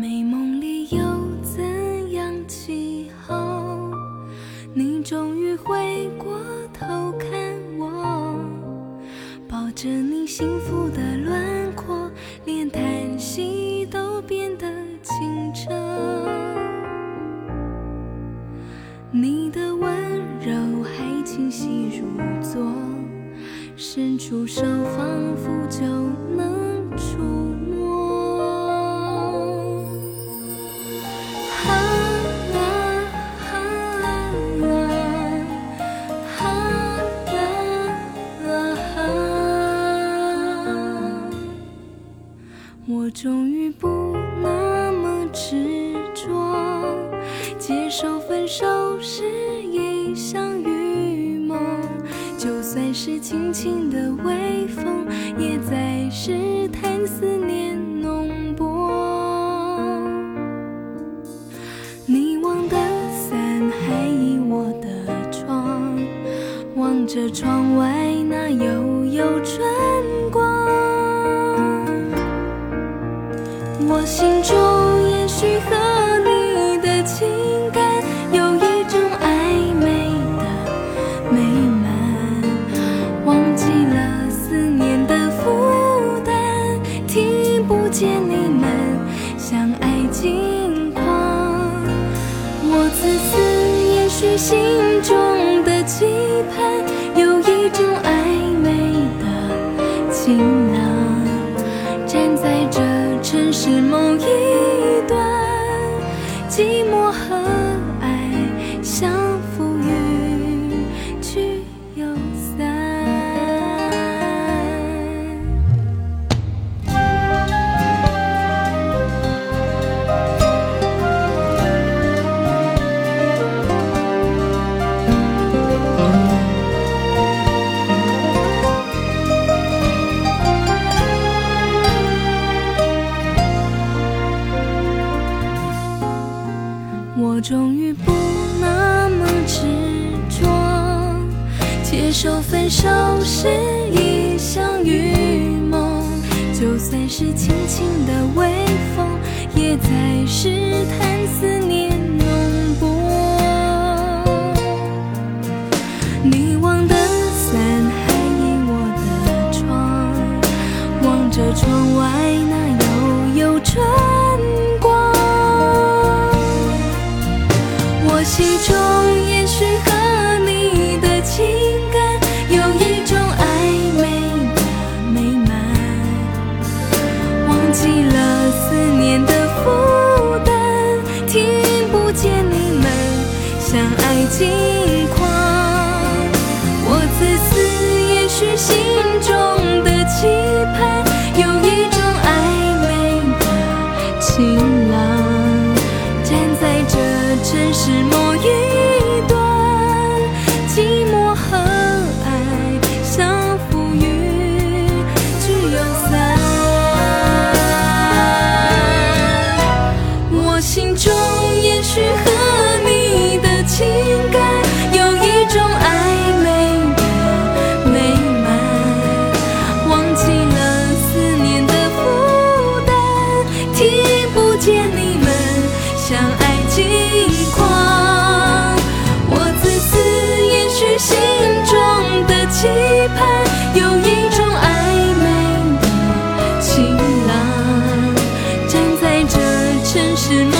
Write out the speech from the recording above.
美梦里有怎样气候你终于回过头看我抱着你幸福的轮廓连叹息都变得清澈。你的温柔还清晰如昨伸出手仿佛就能是一场预谋。就算是轻轻的微风，也在试探思念浓薄。你忘的伞还倚我的窗，望着窗外那悠悠春光。我心中心中的期盼有一种暧昧的晴朗。站在这城市某一段，寂寞和终于不那么执着，接受分手是一场预谋。就算是轻轻的微风，也在试探思念浓薄。你忘的伞还倚我的窗，望着窗外那悠悠春心中也许和你的情感有一种暧昧的美满，忘记了思念的负担，听不见你们相爱近况，我自私，也许心中的期盼有一种暧昧的情郎，站在这城市梦。to know